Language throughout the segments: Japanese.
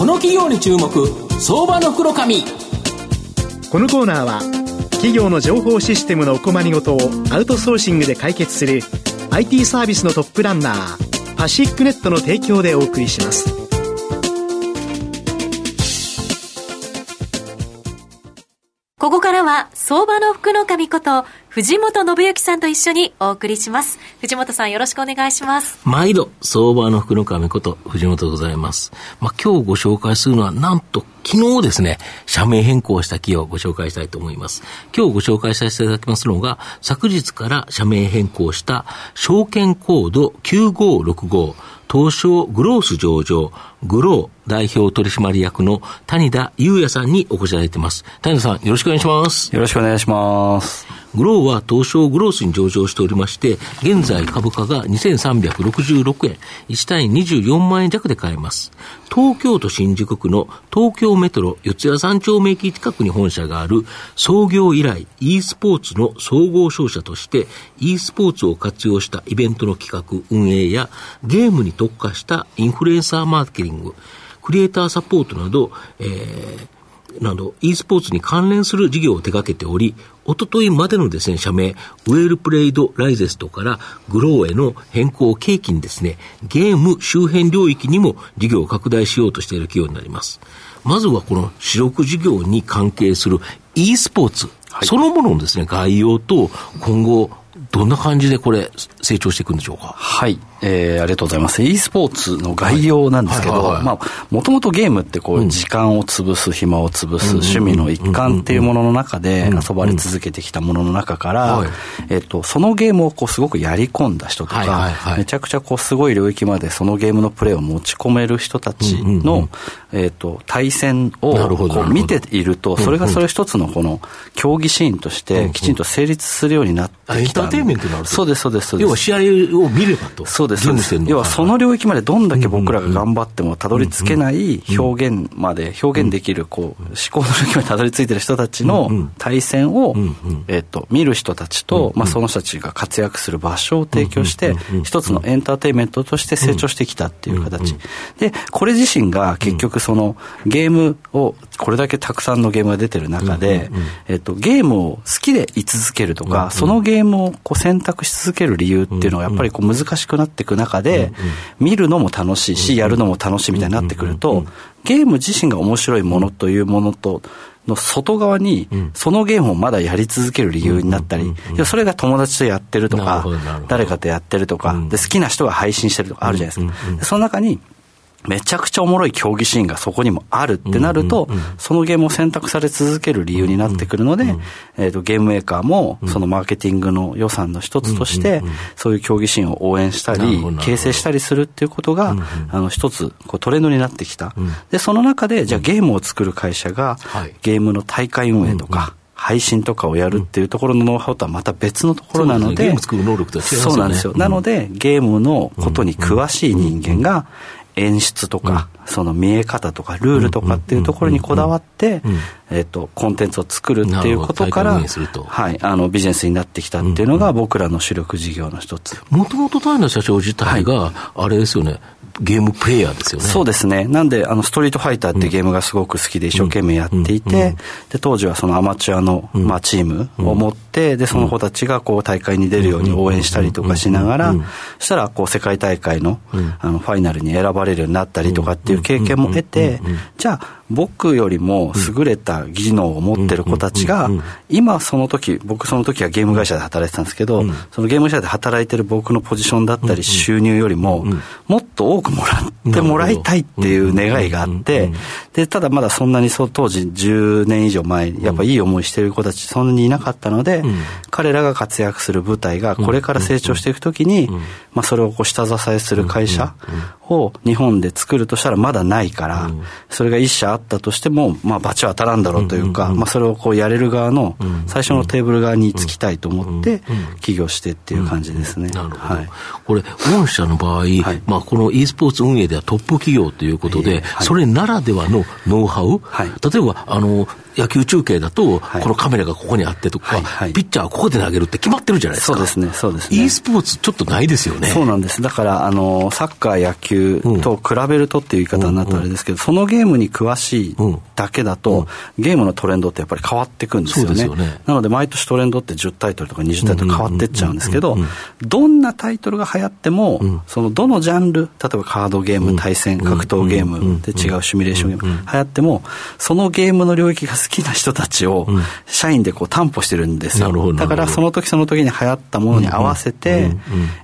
この企業に注目相場の黒髪。このコーナーは企業の情報システムのお困りごとをアウトソーシングで解決する IT サービスのトップランナーパシックネットの提供でお送りします。ここからは相場の福の神こと藤本信之さんと一緒にお送りします。藤本さんよろしくお願いします。毎度、相場の福の神こと藤本でございます。まあ、今日ご紹介するのは、なんと昨日ですね、社名変更した企業をご紹介したいと思います。今日ご紹介させていただきますのが、昨日から社名変更した証券コード9565東証グロース上場、グロー代表取締役の谷田祐也さんにお越しいただいています。谷田さん、よろしくお願いします。よろしくお願いします。グローは東証グロースに上場しておりまして、現在株価が2366円、1単位24万円弱で買えます。東京都新宿区の東京メトロ四谷三丁目駅近くに本社がある創業以来 e スポーツの総合商社として e スポーツを活用したイベントの企画、運営やゲームに特化したインフルエンサーマーケティング、クリエイターサポートなど、えー、など、e スポーツに関連する事業を手掛けており、おとといまでのですね、社名、ウェルプレイドライゼストからグローへの変更を契機にですね、ゲーム周辺領域にも事業を拡大しようとしている企業になります。まずはこの主力事業に関係する e スポーツ、はい、そのもののですね、概要と今後、どんな感じでこれ、成長していくんでしょうか？はい。えー、ありがとうございます。e スポーツの概要なんですけど、まあ、もともとゲームってこう、時間を潰す、暇を潰す、趣味の一環っていうものの中で遊ばれ続けてきたものの中から、えっと、そのゲームをこう、すごくやり込んだ人とか、めちゃくちゃこう、すごい領域までそのゲームのプレーを持ち込める人たちの、えっと、対戦をこう見ていると、それがそれ一つのこの、競技シーンとしてきちんと成立するようになってきた。エンターテイメントになるそうです、そうです、そうです。試合を見ればと。そうです。要はその領域までどんだけ僕らが頑張ってもたどり着けない表現まで表現できるこう思考の領域までたどり着いてる人たちの対戦をえっと見る人たちとまあその人たちが活躍する場所を提供して一つのエンターテインメントとして成長してきたっていう形。でこれ自身が結局そのゲームをこれだけたくさんのゲームが出てる中でえっとゲームを好きで居続けるとかそのゲームをこう選択し続ける理由っていうのがやっぱりこう難しくなっていく中で見るのも楽しいし、やるのも楽しいみたいになってくると、ゲーム自身が面白いものというものと、の外側に、そのゲームをまだやり続ける理由になったり、それが友達とやってるとか、誰かとやってるとか、で好きな人が配信してるとかあるじゃないですか。その中に、めちゃくちゃおもろい競技シーンがそこにもあるってなると、そのゲームを選択され続ける理由になってくるので、えっと、ゲームメーカーも、そのマーケティングの予算の一つとして、そういう競技シーンを応援したり、形成したりするっていうことが、あの、一つ、こう、トレンドになってきた。で、その中で、じゃあゲームを作る会社が、ゲームの大会運営とか、配信とかをやるっていうところのノウハウとはまた別のところなので、ゲーム作る能力とは違いますよね。そうなんですよ。なので、ゲームのことに詳しい人間が、演出とか、その見え方とかルールとかっていうところにこだわって、えっと、コンテンツを作るっていうことから、はい、あのビジネスになってきたっていうのが僕らの主力事業の一つ。もともと田社長自体が、あれですよね、ゲームプレイヤーですよね。そうですね。なんで、あの、ストリートファイターってゲームがすごく好きで一生懸命やっていて、で、当時はそのアマチュアの、まあ、チームを持って、で、その子たちがこう、大会に出るように応援したりとかしながら、そしたら、こう、世界大会の、あの、ファイナルに選ばれるようになったりとかっていう経験も得て、じゃあ、僕よりも優れた技能を持ってる子たちが、今その時、僕その時はゲーム会社で働いてたんですけど、そのゲーム会社で働いてる僕のポジションだったり収入よりも、もっと多くもらってもらいたいっていう願いがあって、で、ただまだそんなにそう当時10年以上前、やっぱいい思いしてる子たちそんなにいなかったので、彼らが活躍する舞台がこれから成長していくときに、まあそれをこう下支えする会社を日本で作るとしたらまだないから、それが一社あったとしても、まあ、罰は当たらんだろうというか、まあ、それをこうやれる側の最初のテーブル側につきたいと思って起業してっていう感じですね。なるほど。これ、御社の場合、まあ、この e スポーツ運営ではトップ企業ということで、それならではのノウハウ、例えば、あの、野球中継だと、このカメラがここにあってとか、ピッチャーはここで投げるって決まってるじゃないですか。そうですね、そうですね。e スポーツちょっとないですよね。そうなんです。だから、あの、サッカー、野球と比べるとっていう言い方になったらあれですけど、そのゲームに詳しいだけだと、ゲームのトレンドってやっぱり変わっていくんですよね。よね。なので、毎年トレンドって10タイトルとか20タイトル変わっていっちゃうんですけど、どんなタイトルが流行っても、そのどのジャンル、例えばカードゲーム、対戦、格闘ゲームで違うシミュレーションゲーム、流行っても、そのゲームの領域が好きな人たちを、社員でこう担保してるんですよ。だからその時その時に流行ったものに合わせて、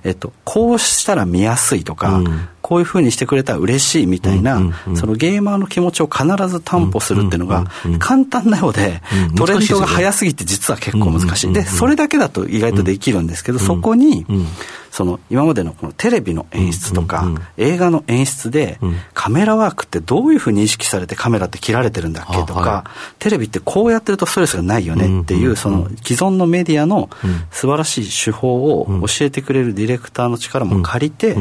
えっと、こうしたら見やすいとか、こういうふうにしてくれたら嬉しいみたいな、そのゲーマーの気持ちを必ず担保するっていうのが簡単なようで、トレンドが早すぎて実は結構難しい。で、それだけだと意外とできるんですけど、そこに、その今までのこのテレビの演出とか、映画の演出で、カメラワークってどういうふうに意識されてカメラって切られてるんだっけとか、テレビってこうやってるとストレスがないよねっていう、その既存のメディアの素晴らしい手法を教えてくれるディレクターの力も借りて、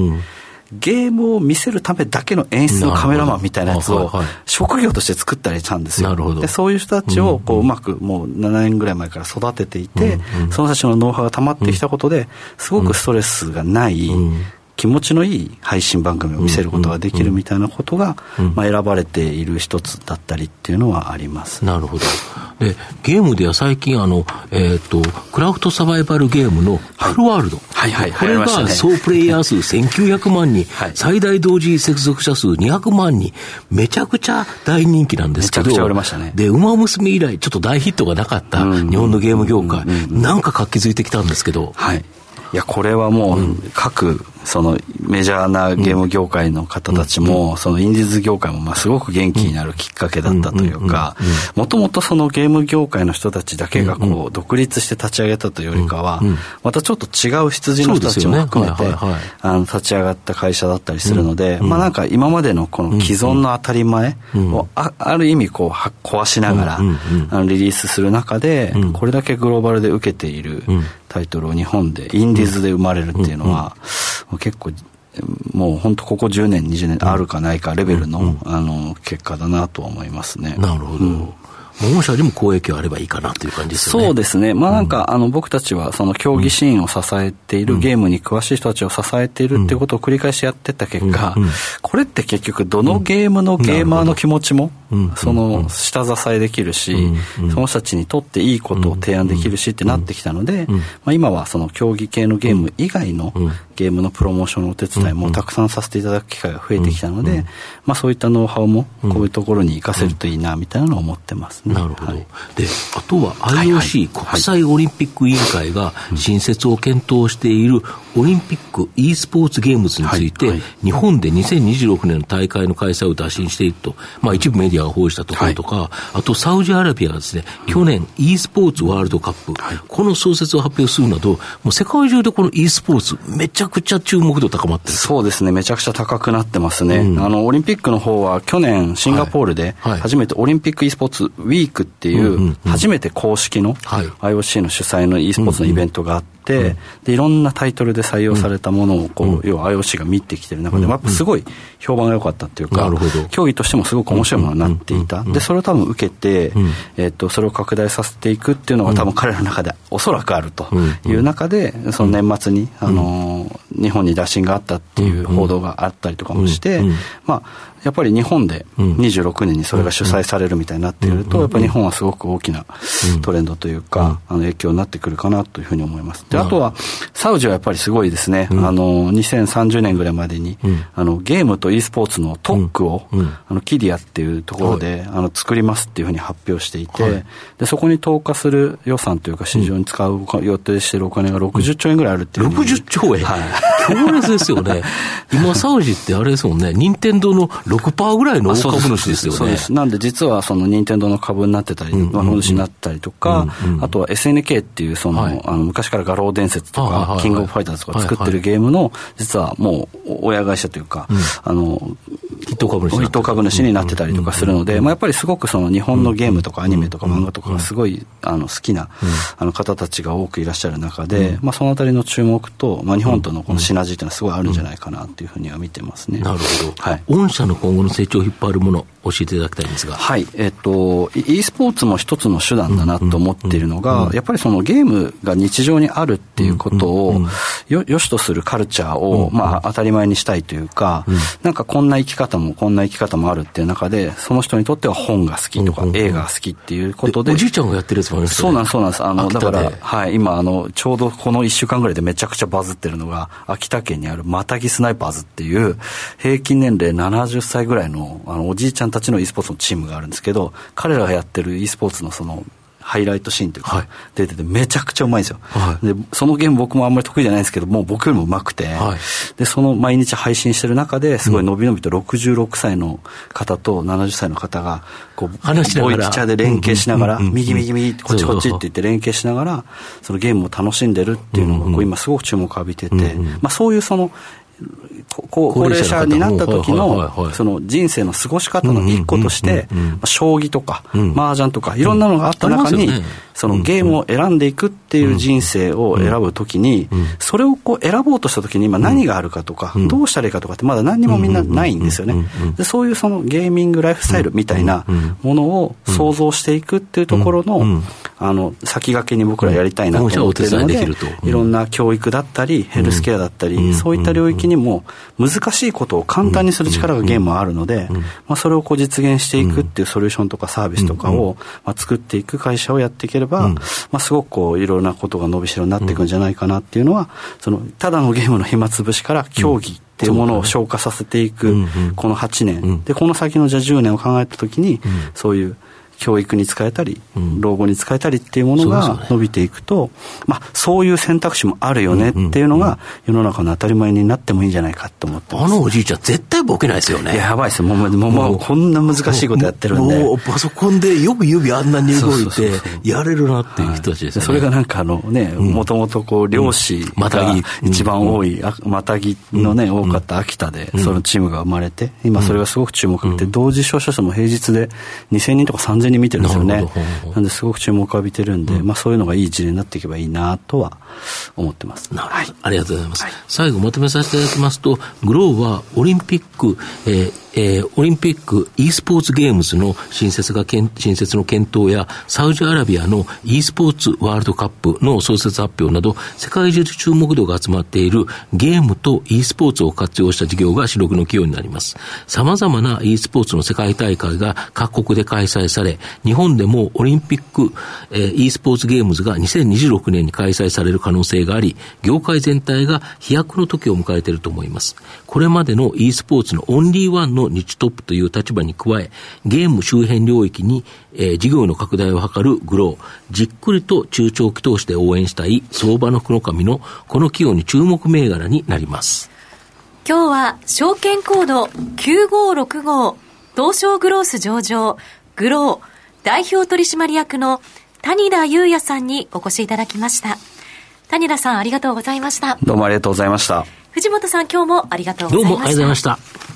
ゲームを見せるためだけの演出のカメラマンみたいなやつを職業として作ったりしたんですよ。でそういう人たちをこううまくもう7年ぐらい前から育てていて、その人たちのノウハウが溜まってきたことですごくストレスがない気持ちのいい配信番組を見せることができるみたいなことが、まあ、選ばれている一つだったりっていうのはあります。なるほど。で、ゲームでは最近、あの、えっ、ー、と、クラフトサバイバルゲームのフルワールド。はい、はい、はい、これが総プレイヤー数1900万人、はい、最大同時接続者数200万人、めちゃくちゃ大人気なんですけど、めちゃくちゃ売れましたね。で、ウマ娘以来、ちょっと大ヒットがなかった日本のゲーム業界、なんか活気づいてきたんですけど、はい。いや、これはもう、各、そのメジャーなゲーム業界の方たちも、そのインディーズ業界もまあすごく元気になるきっかけだったというか、もともとそのゲーム業界の人たちだけがこう独立して立ち上げたというよりかは、またちょっと違う羊の人たちも含めて、あの立ち上がった会社だったりするので、まあなんか今までのこの既存の当たり前をあある意味こう壊しながら、あのリリースする中で、これだけグローバルで受けているタイトルを日本でインディーズで生まれるっていうのは、結構もう本当ここ10年20年あるかないかレベルの,、あの結果だなと思いますね。なるほど、御社にも公益があればいいかなという感じですよね。そうですね。まあなんか、うん、あの、僕たちはその競技シーンを支えている、うん、ゲームに詳しい人たちを支えているっていうことを繰り返しやってった結果、うん、これって結局どのゲームのゲーマーの気持ちも、その下支えできるし、その人たちにとっていいことを提案できるしってなってきたので、まあ今はその競技系のゲーム以外のゲームのプロモーションのお手伝いもたくさんさせていただく機会が増えてきたので、まあそういったノウハウもこういうところに活かせるといいなみたいなのを思ってます。ね。なるほど。はい、で、あとは IOC、国際オリンピック委員会が新設を検討しているオリンピック e スポーツゲームズについて、日本で2026年の大会の開催を打診していると、まあ一部メディアが報じたところとか、あとサウジアラビアがですね、去年 e スポーツワールドカップ、この創設を発表するなど、もう世界中でこの e スポーツ、めちゃくちゃ注目度高まってる。そうですね、めちゃくちゃ高くなってますね。うん、あの、オリンピックの方は去年シンガポールで初めてオリンピック e スポーツウィークっていう、初めて公式の IOC の主催の e スポーツのイベントがあって、、でいろんなタイトルで採用されたものをこう、要は IOC が見てきてる中で、やっぱすごい評判が良かったっていうか、競技としてもすごく面白いものになっていた、でそれを多分受けて、えっとそれを拡大させていくっていうのが多分彼らの中でおそらくあるという中で、その年末に、あの日本に打診があったっていう報道があったりとかもして、まあやっぱり日本で26年にそれが主催されるみたいになっていると、やっぱり日本はすごく大きなトレンドというか、あの影響になってくるかなというふうに思います。で、あとは、サウジはやっぱりすごいですね。あの、2030年ぐらいまでに、あの、ゲームと e スポーツの特区を、あの、キディアっていうところで、あの、作りますっていうふうに発表していて、で、そこに投下する予算というか市場に使う予定しているお金が60兆円ぐらいあるっていう。60兆円？はい。強烈ですよね。今、サウジってあれですもんね、任天堂の6%ぐらいの大株主ですよね。そうです。なんで実はその任天堂の株になってたり、上乗主になったりとか、あとは SNK っていうその、あの昔から画廊伝説とか、キングオブファイターズとか作ってるゲームの、実はもう親会社というか、あの、一等株主になってたりとか。するので、まあ、やっぱりすごくその日本のゲームとかアニメとか漫画とかがすごいあの好きなあの方たちが多くいらっしゃる中で、まあ、そのあたりの注目と、まあ、日本とのこのシナジーというのはすごいあるんじゃないかなというふうには見てますね。なるほど。はい。御社の今後の成長を引っ張るもの、教えていただきたいんですが。はい。えっと、e スポーツも一つの手段だなと思っているのが、やっぱりそのゲームが日常にあるっていうことを、よ、よしとするカルチャーを、まあ、当たり前にしたいというか、なんかこんな生き方もこんな生き方もあるっていう中で、その人にとっては本が好きとか、映画が好きっていうことで。おじいちゃんがやってるやつもあるんですそうなんです、そうなんです。あの、だから、はい、今、あの、ちょうどこの1週間ぐらいでめちゃくちゃバズってるのが、秋田県にあるマタギスナイパーズっていう、平均年齢70歳ぐらいの、あの、おじいちゃんたちの e スポーツのチームがあるんですけど、彼らがやってる e スポーツのその、ハイライトシーンというか、はい、出ててめちゃくちゃうまいんですよ、はい、でそのゲーム僕もあんまり得意じゃないんですけどもう僕よりもうまくて、はい、でその毎日配信してる中ですごい伸び伸びと66歳の方と70歳の方がこう話しながら。ボイチャで連携しながら、右右右こっちこっちって言って連携しながらそのゲームを楽しんでるっていうのがこう今すごく注目を浴びてて、まあ、そういうその高齢者になった時のその人生の過ごし方の一個として将棋とか麻雀とかいろんなのがあった中にそのゲームを選んでいくっていう人生を選ぶときにそれをこう選ぼうとしたときに今何があるかとかどうしたらいいかとかってまだ何にもみんなないんですよね。でそういうそのゲーミングライフスタイルみたいなものを想像していくっていうところのあの先駆けに僕らやりたいなと思ってるのでいろんな教育だったりヘルスケアだったりそういった領域にも難しいことを簡単にする力がゲームはあるので、まあ、それをこう実現していくっていうソリューションとかサービスとかを、まあ、作っていく会社をやっていければ、まあ、すごくこういろいろなことが伸びしろになっていくんじゃないかなっていうのはそのただのゲームの暇つぶしから競技っていうものを消化させていくこの8年、でこの先のじゃあ10年を考えた時に、そういう教育に使えたり、老後に使えたりっていうものが伸びていくと、まあ、そういう選択肢もあるよねっていうのが、世の中の当たり前になってもいいんじゃないかと思ってあのおじいちゃん、絶対ボケないですよね。やばいです。よ、もう、もう、こんな難しいことやってるんで。もう、パソコンでよく指あんなに動いて、やれるなっていう人たちですね。それがなんかあのね、もともとこう、漁師が一番多い、またぎのね、多かった秋田で、そのチームが生まれて、今それがすごく注目をって同時視聴者数も平日で2000人とか3000人見てるんですよね。なんですごく注目を浴びてるんで、うん、まあ、そういうのがいい事例になっていけばいいなとは思ってます。なるほど、はい、ありがとうございます。はい、最後まとめさせていただきますと、グローはオリンピック、えーえー、オリンピック e スポーツゲームズの新設が新設の検討や、サウジアラビアの e スポーツワールドカップの創設発表など、世界中で注目度が集まっているゲームと e スポーツを活用した事業が主力の企業になります。様々な e スポーツの世界大会が各国で開催され、日本でもオリンピック、えー、e スポーツゲームズが2026年に開催される可能性があり、業界全体が飛躍の時を迎えていると思います。これまでの e スポーツのオンリーワンの日トップという立場に加え、ゲーム周辺領域に、えー、事業の拡大を図るグロー、じっくりと中長期投資で応援したい相場の黒髪のこの企業に注目銘柄になります。今日は証券コード9565東証グロース上場グロー代表取締役の谷田裕也さんにお越しいただきました。谷田さんありがとうございました。どうもありがとうございました。藤本さん今日もありがとうございました。どうもありがとうございました。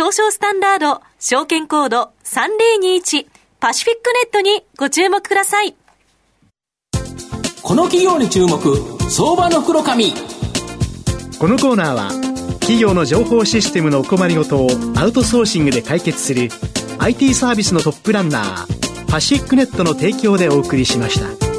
東証スタンダード証券コード3021パシフィックネットにご注目ください。この企業に注目、相場の袋紙。このコーナーは、企業の情報システムのお困りごとをアウトソーシングで解決する IT サービスのトップランナー、パシフィックネットの提供でお送りしました。